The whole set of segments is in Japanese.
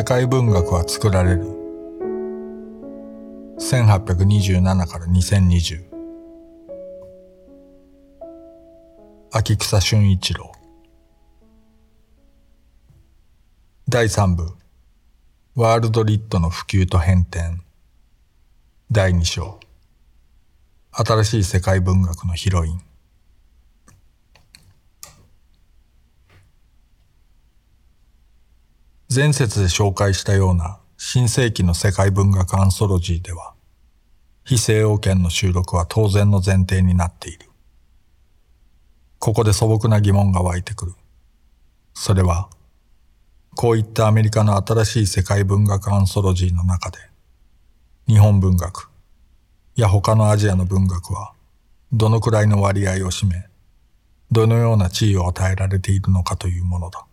世界文学は作られる。1827から2020秋草俊一郎。第3部。ワールドリットの普及と変転。第2章。新しい世界文学のヒロイン。前節で紹介したような新世紀の世界文学アンソロジーでは非西洋圏の収録は当然の前提になっている。ここで素朴な疑問が湧いてくる。それは、こういったアメリカの新しい世界文学アンソロジーの中で、日本文学や他のアジアの文学はどのくらいの割合を占め、どのような地位を与えられているのかというものだ。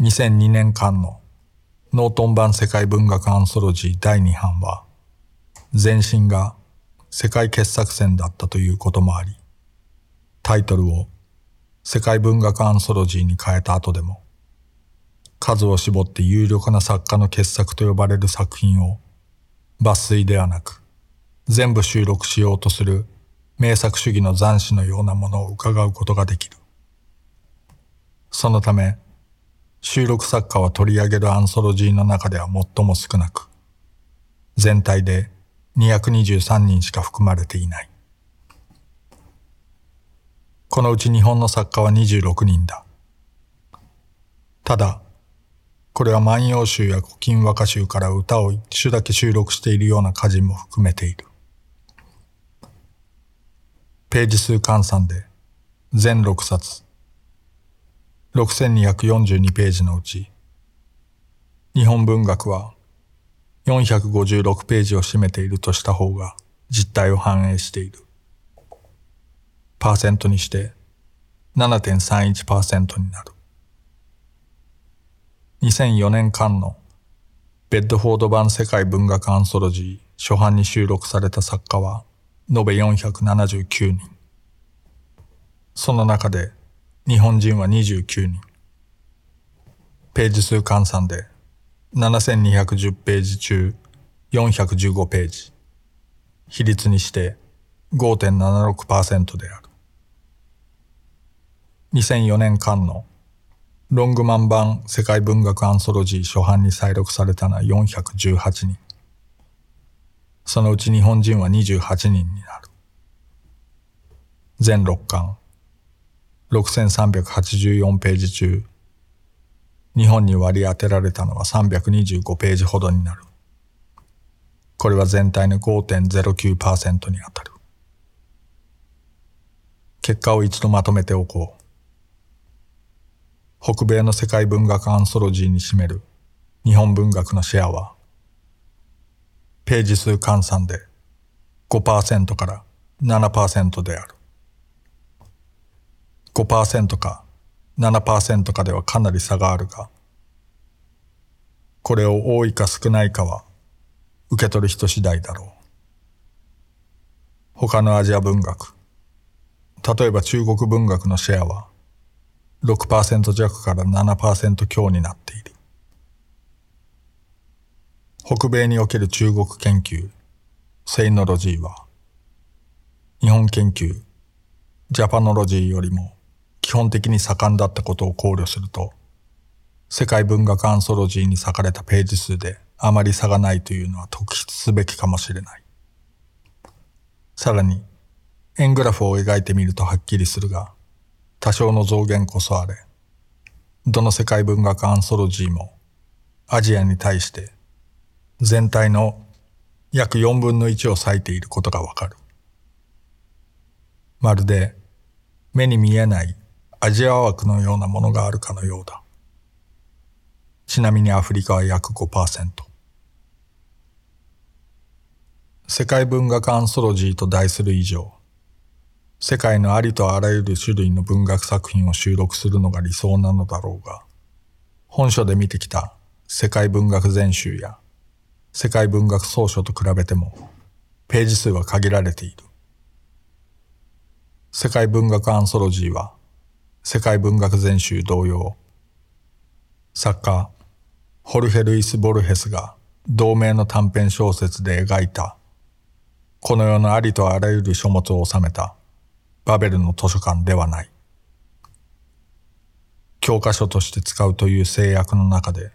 2002年間のノートン版世界文学アンソロジー第2版は、前身が世界傑作選だったということもあり、タイトルを世界文学アンソロジーに変えた後でも、数を絞って有力な作家の傑作と呼ばれる作品を抜粋ではなく、全部収録しようとする名作主義の残死のようなものを伺うことができる。そのため、収録作家は取り上げるアンソロジーの中では最も少なく、全体で223人しか含まれていない。このうち日本の作家は26人だ。ただ、これは万葉集や古今和歌集から歌を一首だけ収録しているような歌人も含めている。ページ数換算で全6冊6242ページのうち、日本文学は456ページを占めているとした方が実態を反映している。パーセントにして7.31%になる。2004年間のベッドフォード版世界文学アンソロジー初版に収録された作家は延べ479人。その中で日本人は29人。ページ数換算で7210ページ中415ページ。比率にして5.76%である。2004年間のロングマン版世界文学アンソロジー初版に再録されたのは418人。そのうち日本人は28人になる。全6巻6384ページ中、日本に割り当てられたのは325ページほどになる。これは全体の5.09%に当たる。結果を一度まとめておこう。北米の世界文学アンソロジーに占める日本文学のシェアは、ページ数換算で5%から7%である。5%か7%かではかなり差があるが、これを多いか少ないかは受け取る人次第だろう。他のアジア文学、例えば中国文学のシェアは6%弱から7%強になっている。北米における中国研究、セイノロジーは、日本研究、ジャパノロジーよりも基本的に盛んだったことを考慮すると、世界文学アンソロジーに割かれたページ数であまり差がないというのは特筆すべきかもしれない。さらに、円グラフを描いてみるとはっきりするが、多少の増減こそあれ、どの世界文学アンソロジーもアジアに対して全体の約4分の1を割いていることがわかる。まるで目に見えないアジア枠のようなものがあるかのようだ。ちなみにアフリカは約5%。世界文学アンソロジーと題する以上、世界のありとあらゆる種類の文学作品を収録するのが理想なのだろうが、本書で見てきた世界文学全集や世界文学総書と比べてもページ数は限られている。世界文学アンソロジーは世界文学全集同様、作家ホルヘ・ルイス・ボルヘスが同名の短編小説で描いたこの世のありとあらゆる書物を収めたバベルの図書館ではない。教科書として使うという制約の中で、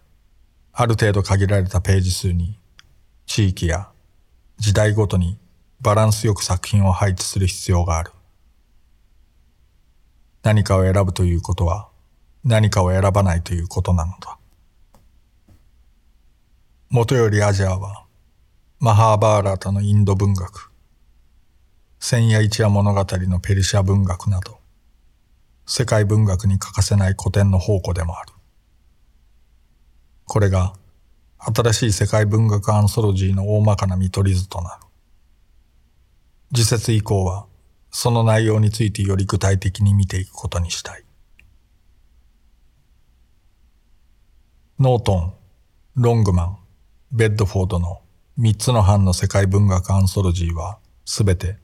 ある程度限られたページ数に、地域や時代ごとにバランスよく作品を配置する必要がある。何かを選ぶということは、何かを選ばないということなのだ。もとよりアジアは、マハーバーラータのインド文学、千夜一夜物語のペルシャ文学など、世界文学に欠かせない古典の宝庫でもある。これが新しい世界文学アンソロジーの大まかな見取り図となる。次節以降はその内容についてより具体的に見ていくことにしたい。ノートン、ロングマン、ベッドフォードの三つの班の世界文学アンソロジーはすべて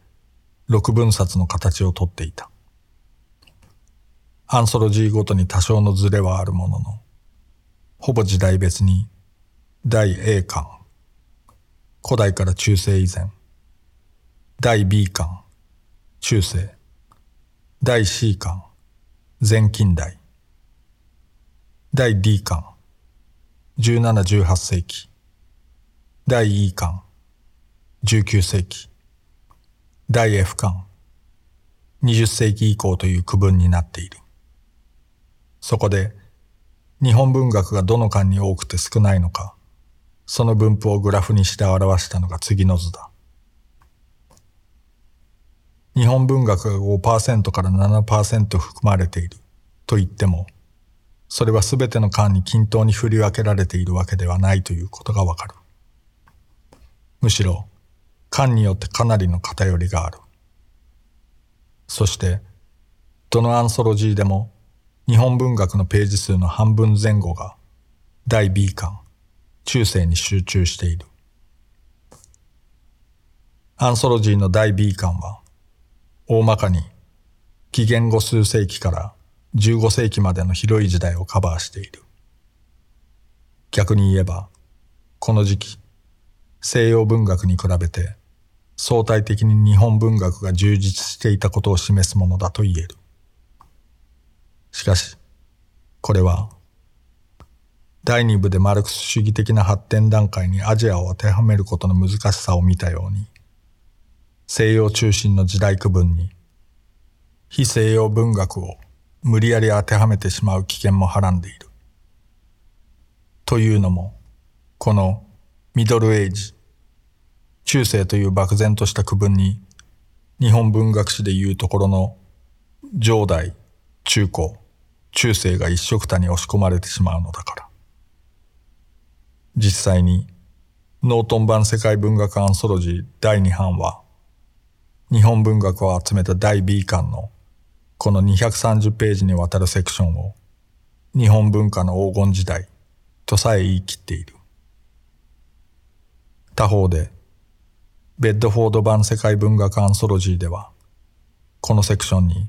六分冊の形をとっていた。アンソロジーごとに多少のズレはあるものの、ほぼ時代別に第 A 巻、古代から中世以前、第 B 巻、中世、第 C 巻、前近代、第 D 巻、17、18世紀、第 E 巻、19世紀、第 F 巻、20世紀以降という区分になっている。そこで、日本文学がどの巻に多くて少ないのか、その分布をグラフにして表したのが次の図だ。日本文学が5%から7%含まれていると言っても、それは全ての巻に均等に振り分けられているわけではないということがわかる。むしろ、巻によってかなりの偏りがある。そして、どのアンソロジーでも日本文学のページ数の半分前後が第 B 巻、中世に集中している。アンソロジーの第 B 巻は、大まかに紀元後数世紀から15世紀までの広い時代をカバーしている。逆に言えば、この時期、西洋文学に比べて相対的に日本文学が充実していたことを示すものだと言える。しかし、これは、第二部でマルクス主義的な発展段階にアジアを当てはめることの難しさを見たように、西洋中心の時代区分に、非西洋文学を無理やり当てはめてしまう危険もはらんでいる。というのも、このミドルエイジ、中世という漠然とした区分に、日本文学史でいうところの上代、中高、中世が一色たに押し込まれてしまうのだから。実際に、ノートン版世界文学アンソロジー第2版は、日本文学を集めた第 B 巻のこの230ページにわたるセクションを日本文化の黄金時代とさえ言い切っている。他方で、ベッドフォード版世界文学アンソロジーでは、このセクションに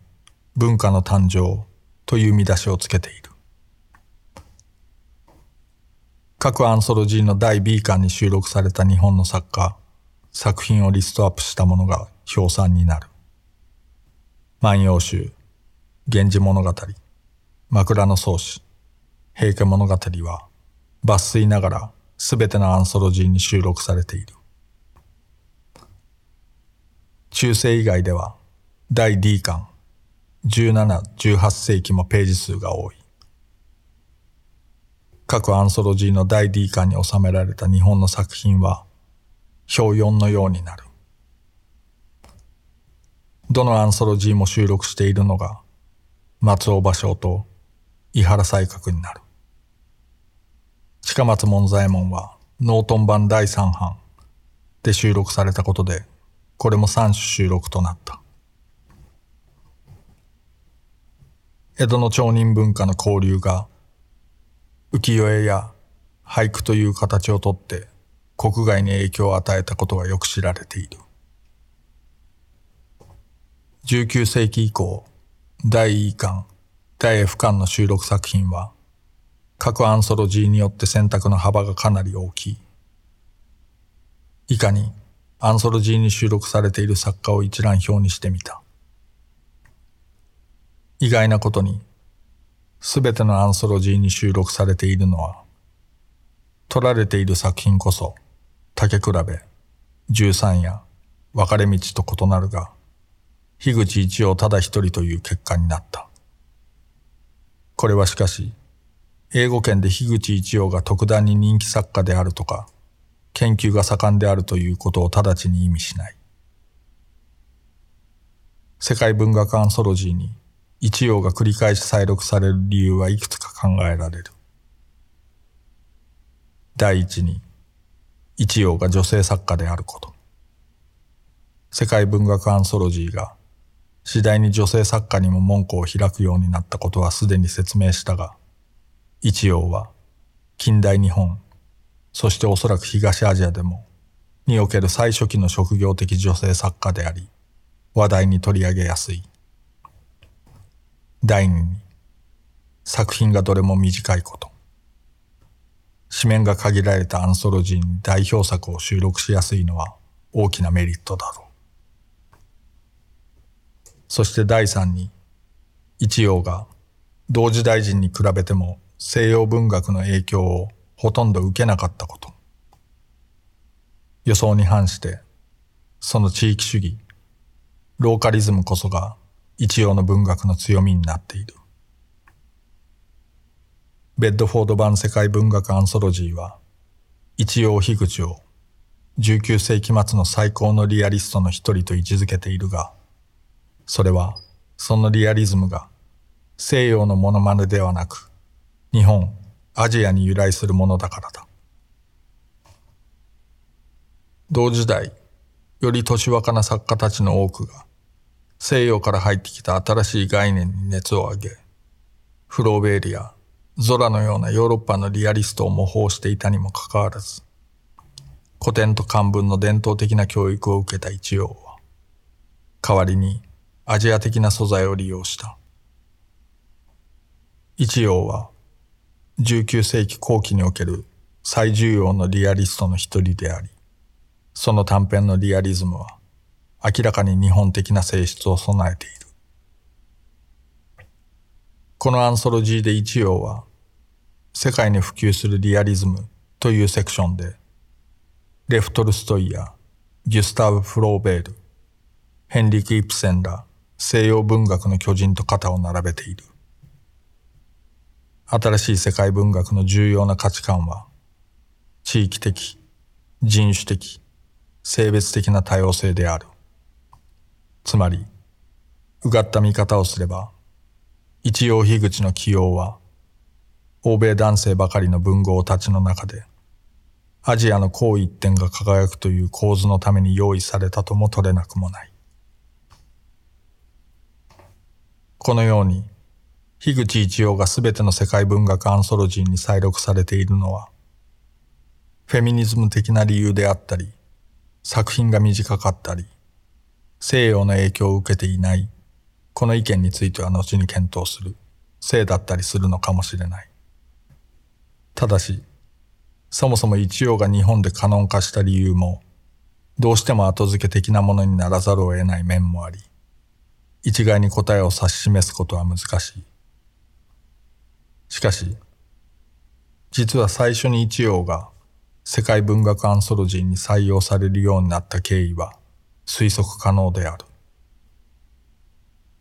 文化の誕生という見出しをつけている。各アンソロジーの第 B 巻に収録された日本の作家、作品をリストアップしたものが表参になる。万葉集、源氏物語、枕草子、平家物語は抜粋ながらすべてのアンソロジーに収録されている。中世以外では第 D 巻、17、18世紀もページ数が多い。各アンソロジーの第 D 巻に収められた日本の作品は表4のようになる。どのアンソロジーも収録しているのが松尾芭蕉と伊原西閣になる。近松門左衛門はノートン版第3版で収録されたことでこれも3種収録となった。江戸の町人文化の交流が浮世絵や俳句という形をとって国外に影響を与えたことがよく知られている。19世紀以降、第 E 巻、第 F 巻の収録作品は、各アンソロジーによって選択の幅がかなり大きい。以下にアンソロジーに収録されている作家を一覧表にしてみた。意外なことに、すべてのアンソロジーに収録されているのは、撮られている作品こそ、竹比べ、十三や分かれ道と異なるが、樋口一葉ただ一人という結果になった。これはしかし、英語圏で樋口一葉が特段に人気作家であるとか、研究が盛んであるということを直ちに意味しない。世界文学アンソロジーに一葉が繰り返し再録される理由はいくつか考えられる。第一に、一葉が女性作家であること。世界文学アンソロジーが次第に女性作家にも門戸を開くようになったことはすでに説明したが、一葉は近代日本、そしておそらく東アジアでも、における最初期の職業的女性作家であり、話題に取り上げやすい。第二に、作品がどれも短いこと。紙面が限られたアンソロジーに代表作を収録しやすいのは大きなメリットだろう。そして第三に、一葉が同時代人に比べても西洋文学の影響をほとんど受けなかったこと。予想に反して、その地域主義、ローカリズムこそが一葉の文学の強みになっている。ベッドフォード版世界文学アンソロジーは、一葉樋口を19世紀末の最高のリアリストの一人と位置づけているが、それは、そのリアリズムが西洋のモノマネではなく、日本、アジアに由来するものだからだ。同時代、より年若な作家たちの多くが、西洋から入ってきた新しい概念に熱を上げ、フローベーリやゾラのようなヨーロッパのリアリストを模倣していたにもかかわらず、古典と漢文の伝統的な教育を受けた一葉は、代わりにアジア的な素材を利用した。一葉は19世紀後期における最重要のリアリストの一人であり、その短編のリアリズムは明らかに日本的な性質を備えている。このアンソロジーで一葉は世界に普及するリアリズムというセクションでレフトルストイやギュスターブ・フローベール、ヘンリク・イプセンら西洋文学の巨人と肩を並べている。新しい世界文学の重要な価値観は、地域的、人種的、性別的な多様性である。つまり、うがった見方をすれば、一葉樋口の起用は、欧米男性ばかりの文豪たちの中で、アジアの好一点が輝くという構図のために用意されたとも取れなくもない。このように、樋口一葉がすべての世界文学アンソロジーに再録されているのは、フェミニズム的な理由であったり、作品が短かったり、西洋の影響を受けていない、この意見については後に検討する、せいだったりするのかもしれない。ただし、そもそも一葉が日本でカノン化した理由も、どうしても後付け的なものにならざるを得ない面もあり、一概に答えを指し示すことは難しい。しかし、実は最初に一葉が世界文学アンソロジーに採用されるようになった経緯は推測可能である。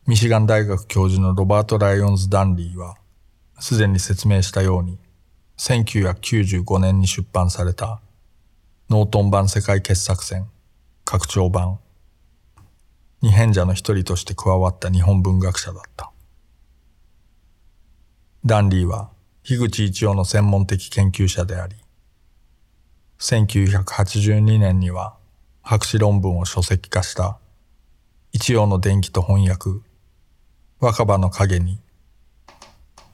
ミシガン大学教授のロバート・ライオンズ・ダンリーは、すでに説明したように、1995年に出版されたノートン版世界傑作選拡張版に編者の一人として加わった日本文学者だった。ダンリーは樋口一葉の専門的研究者であり、1982年には博士論文を書籍化した一葉の伝記と翻訳、若葉の影に、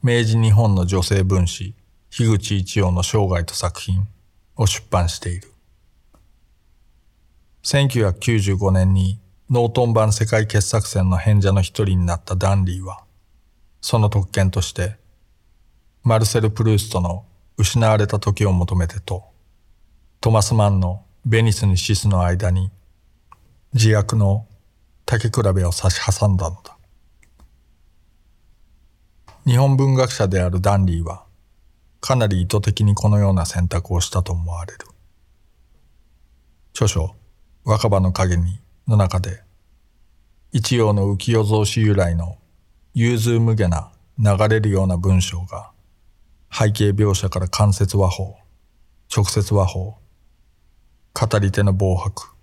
明治日本の女性分子、樋口一葉の生涯と作品を出版している。1995年にノートン版世界傑作選の変者の一人になったダンリーは、その特権として、マルセル・プルーストの失われた時を求めてと、トマス・マンのベニスにシスの間に自悪の竹比べを差し挟んだのだ。日本文学者であるダンリーはかなり意図的にこのような選択をしたと思われる。著書若葉の影にの中で一葉の浮世草子由来の融通無下な流れるような文章が背景描写から間接和法、直接和法、語り手の暴白、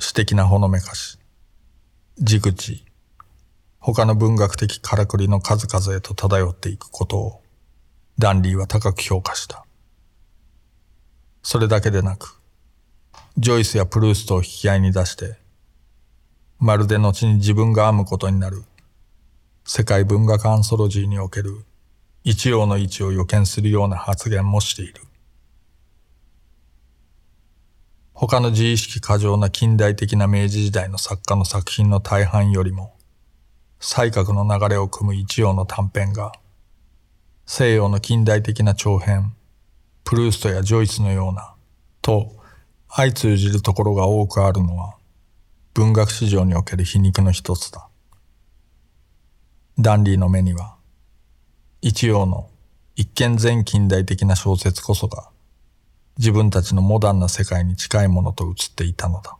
詩的なほのめかし、地、他の文学的からくりの数々へと漂っていくことを、ダンリーは高く評価した。それだけでなく、ジョイスやプルーストを引き合いに出して、まるで後に自分が編むことになる世界文学アンソロジーにおける一葉の位置を予見するような発言もしている。他の自意識過剰な近代的な明治時代の作家の作品の大半よりも、才覚の流れを組む一葉の短編が、西洋の近代的な長編、プルーストやジョイスのような、と相通じるところが多くあるのは、文学史上における皮肉の一つだ。ダンリーの目には、一葉の一見全近代的な小説こそが、自分たちのモダンな世界に近いものと映っていたのだ。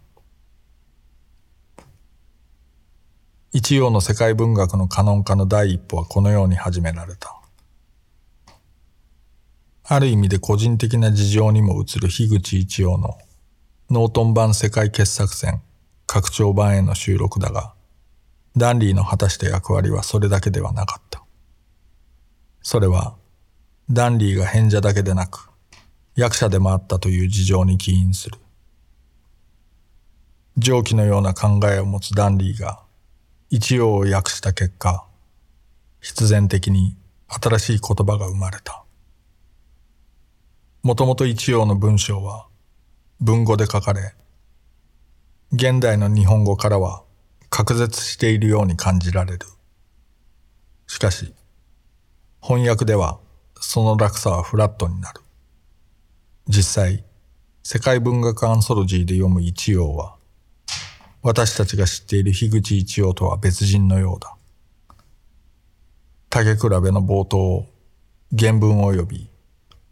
一葉の世界文学のカノン化の第一歩はこのように始められた。ある意味で個人的な事情にも映る樋口一葉のノートン版世界傑作選拡張版への収録だが、ダンリーの果たした役割はそれだけではなかった。それは、ダンリーが変者だけでなく、役者でもあったという事情に起因する。上記のような考えを持つダンリーが、一葉を訳した結果、必然的に新しい言葉が生まれた。もともと一葉の文章は、文語で書かれ、現代の日本語からは隔絶しているように感じられる。しかし、翻訳ではその落差はフラットになる。実際、世界文学アンソロジーで読む一葉は、私たちが知っている樋口一葉とは別人のようだ。竹比べの冒頭原文及び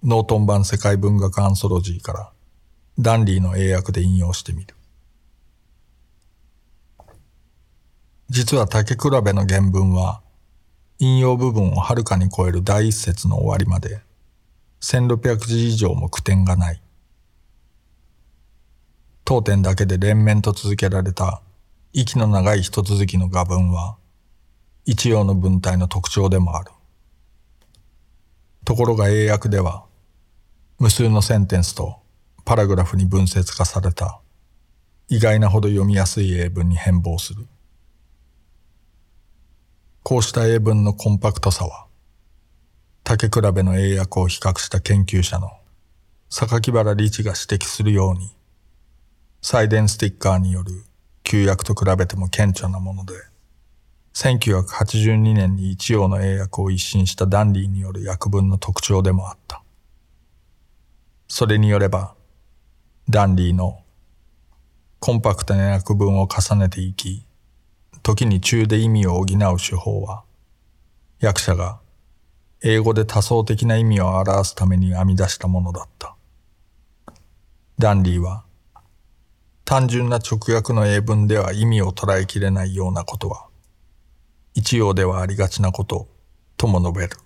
ノートン版世界文学アンソロジーからダンリーの英訳で引用してみる。実は竹比べの原文は、引用部分をはるかに超える第一節の終わりまで、1600字以上も句点がない。当点だけで連綿と続けられた息の長い一続きの画文は、一葉の文体の特徴でもある。ところが英訳では、無数のセンテンスとパラグラフに分節化された意外なほど読みやすい英文に変貌する。こうした英文のコンパクトさは、竹比べの英訳を比較した研究者の榊原理知が指摘するように、サイデンスティッカーによる旧訳と比べても顕著なもので、1982年に一葉の英訳を一新したダンリーによる訳文の特徴でもあった。それによれば、ダンリーのコンパクトな訳文を重ねていき、時に中で意味を補う手法は、役者が英語で多層的な意味を表すために編み出したものだった。ダンリーは、単純な直訳の英文では意味を捉えきれないようなことは、一葉ではありがちなこととも述べる。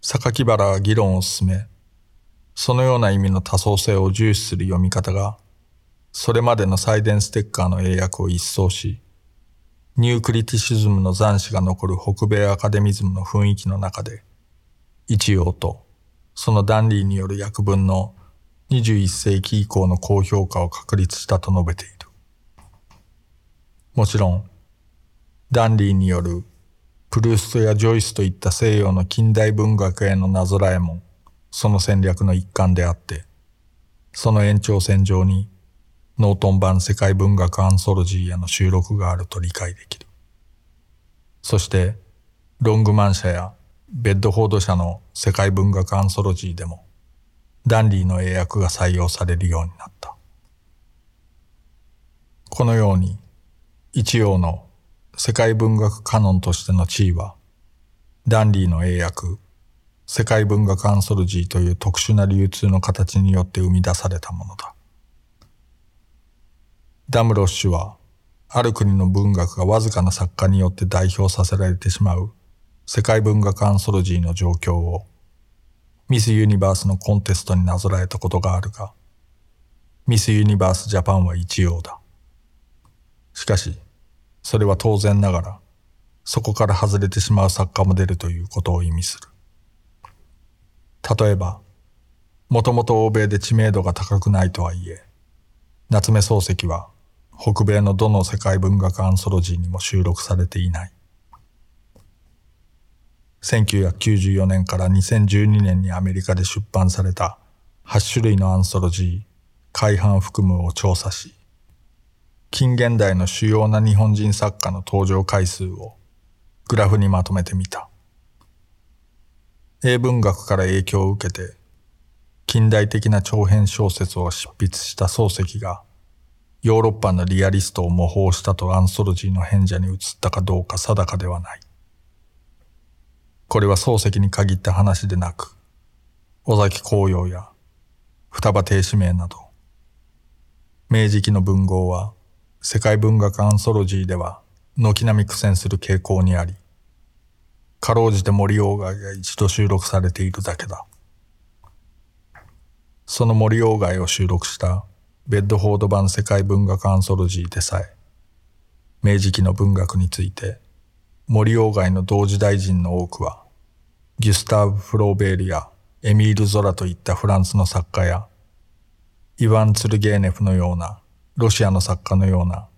榊原は議論を進め、そのような意味の多層性を重視する読み方が、それまでのサイデンステッカーの英訳を一掃し、ニュークリティシズムの残滓が残る北米アカデミズムの雰囲気の中で、一応と、そのダンリーによる訳文の21世紀以降の高評価を確立したと述べている。もちろん、ダンリーによるプルーストやジョイスといった西洋の近代文学へのなぞらえも、その戦略の一環であって、その延長線上にノートン版世界文学アンソロジーへの収録があると理解できる。そして、ロングマン社やベッドフォード社の世界文学アンソロジーでもダンリーの英訳が採用されるようになった。このように一応の世界文学カノンとしての地位はダンリーの英訳世界文学アンソロジーという特殊な流通の形によって生み出されたものだ。ダムロッシュはある国の文学がわずかな作家によって代表させられてしまう世界文学アンソロジーの状況をミス・ユニバースのコンテストになぞらえたことがあるが、ミス・ユニバース・ジャパンは一様だ。しかし、それは当然ながら、そこから外れてしまう作家も出るということを意味する。例えば、もともと欧米で知名度が高くないとはいえ、夏目漱石は北米のどの世界文学アンソロジーにも収録されていない。1994年から2012年にアメリカで出版された8種類のアンソロジー、海半含むを調査し、近現代の主要な日本人作家の登場回数をグラフにまとめてみた。英文学から影響を受けて、近代的な長編小説を執筆した漱石が、ヨーロッパのリアリストを模倣したとアンソロジーの変者に移ったかどうか定かではない。これは漱石に限った話でなく、尾崎紅葉や双葉亭指名など、明治期の文豪は世界文学アンソロジーでは軒並み苦戦する傾向にあり、かろうじて森鴎外が一度収録されているだけだ。その森鴎外を収録したベッドフォード版世界文学アンソロジーでさえ、明治期の文学について森鴎外の同時代人の多くは、ギュスターブ・フローベールやエミール・ゾラといったフランスの作家や、イワン・ツルゲーネフのようなロシアの作家のような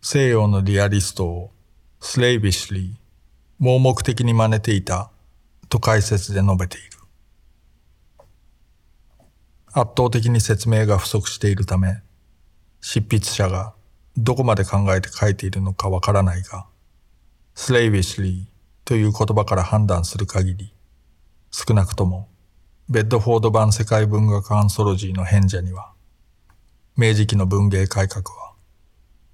西洋のリアリストをスレイビッシュリー盲目的に真似ていたと解説で述べている。圧倒的に説明が不足しているため、執筆者がどこまで考えて書いているのかわからないが、スレイビシリーという言葉から判断する限り、少なくともベッドフォード版世界文学アンソロジーの変者には、明治期の文芸改革は、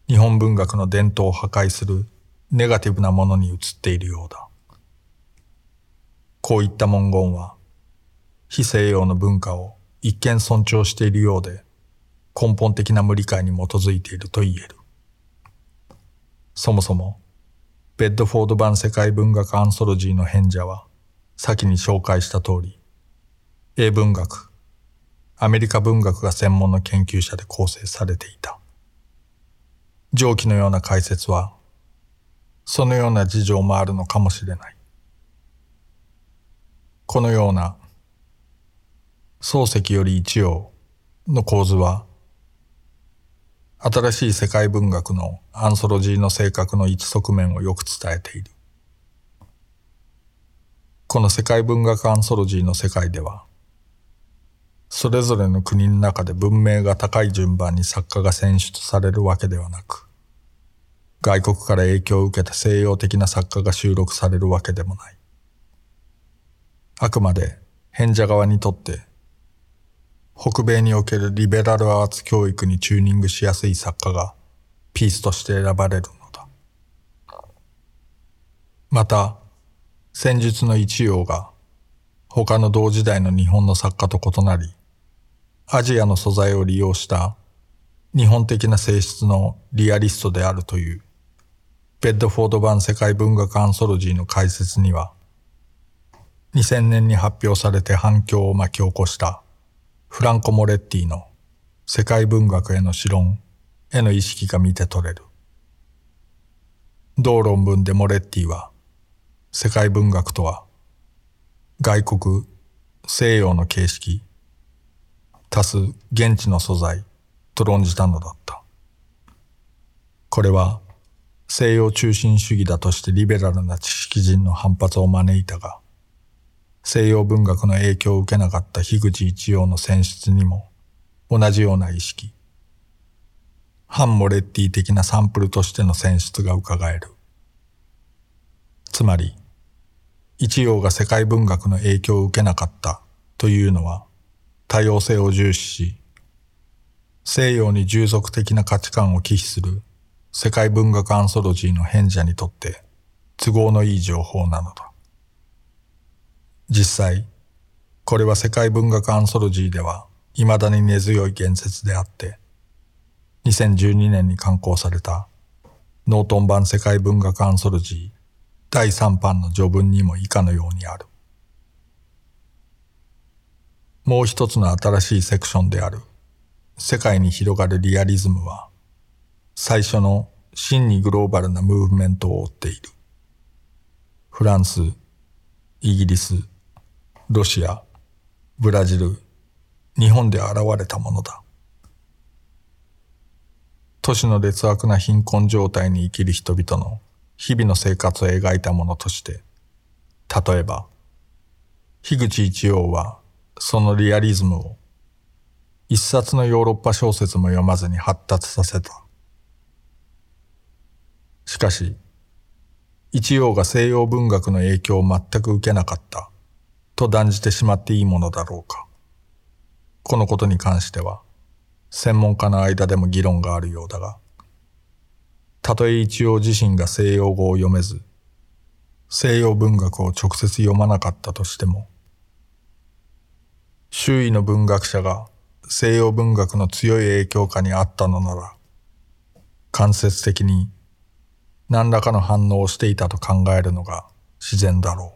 日本文学の伝統を破壊するネガティブなものに移っているようだ。こういった文言は、非西洋の文化を一見尊重しているようで、根本的な無理解に基づいていると言える。そもそも、ベッドフォード版世界文学アンソロジーの変者は、先に紹介した通り、英文学、アメリカ文学が専門の研究者で構成されていた。上記のような解説はそのような事情もあるのかもしれない。このような漱石より一応の構図は新しい世界文学のアンソロジーの性格の一側面をよく伝えている。この世界文学アンソロジーの世界では、それぞれの国の中で文明が高い順番に作家が選出されるわけではなく、外国から影響を受けた西洋的な作家が収録されるわけでもない。あくまで変者側にとって北米におけるリベラルアーツ教育にチューニングしやすい作家がピースとして選ばれるのだ。また、戦術の一葉が他の同時代の日本の作家と異なり、アジアの素材を利用した日本的な性質のリアリストであるというベッドフォード版世界文学アンソロジーの解説には、2000年に発表されて反響を巻き起こしたフランコ・モレッティの世界文学への詩論への意識が見て取れる。同論文でモレッティは、世界文学とは、外国、西洋の形式、足す現地の素材と論じたのだった。これは、西洋中心主義だとしてリベラルな知識人の反発を招いたが、西洋文学の影響を受けなかった樋口一葉の選出にも同じような意識、反モレッティ的なサンプルとしての選出が伺える。つまり、一葉が世界文学の影響を受けなかったというのは多様性を重視し、西洋に従属的な価値観を忌避する世界文学アンソロジーの編者にとって都合のいい情報なのだ。実際、これは世界文学アンソロジーでは未だに根強い言説であって、2012年に刊行されたノートン版世界文学アンソロジー第3版の序文にも以下のようにある。もう一つの新しいセクションである世界に広がるリアリズムは最初の真にグローバルなムーブメントを追っている。フランス、イギリス、ロシア、ブラジル、日本で現れたものだ。都市の劣悪な貧困状態に生きる人々の日々の生活を描いたものとして、例えば、樋口一葉はそのリアリズムを一冊のヨーロッパ小説も読まずに発達させた。しかし、一葉が西洋文学の影響を全く受けなかったと断じてしまっていいものだろうか。このことに関しては、専門家の間でも議論があるようだが、たとえ一応自身が西洋語を読めず、西洋文学を直接読まなかったとしても、周囲の文学者が西洋文学の強い影響下にあったのなら、間接的に何らかの反応をしていたと考えるのが自然だろう。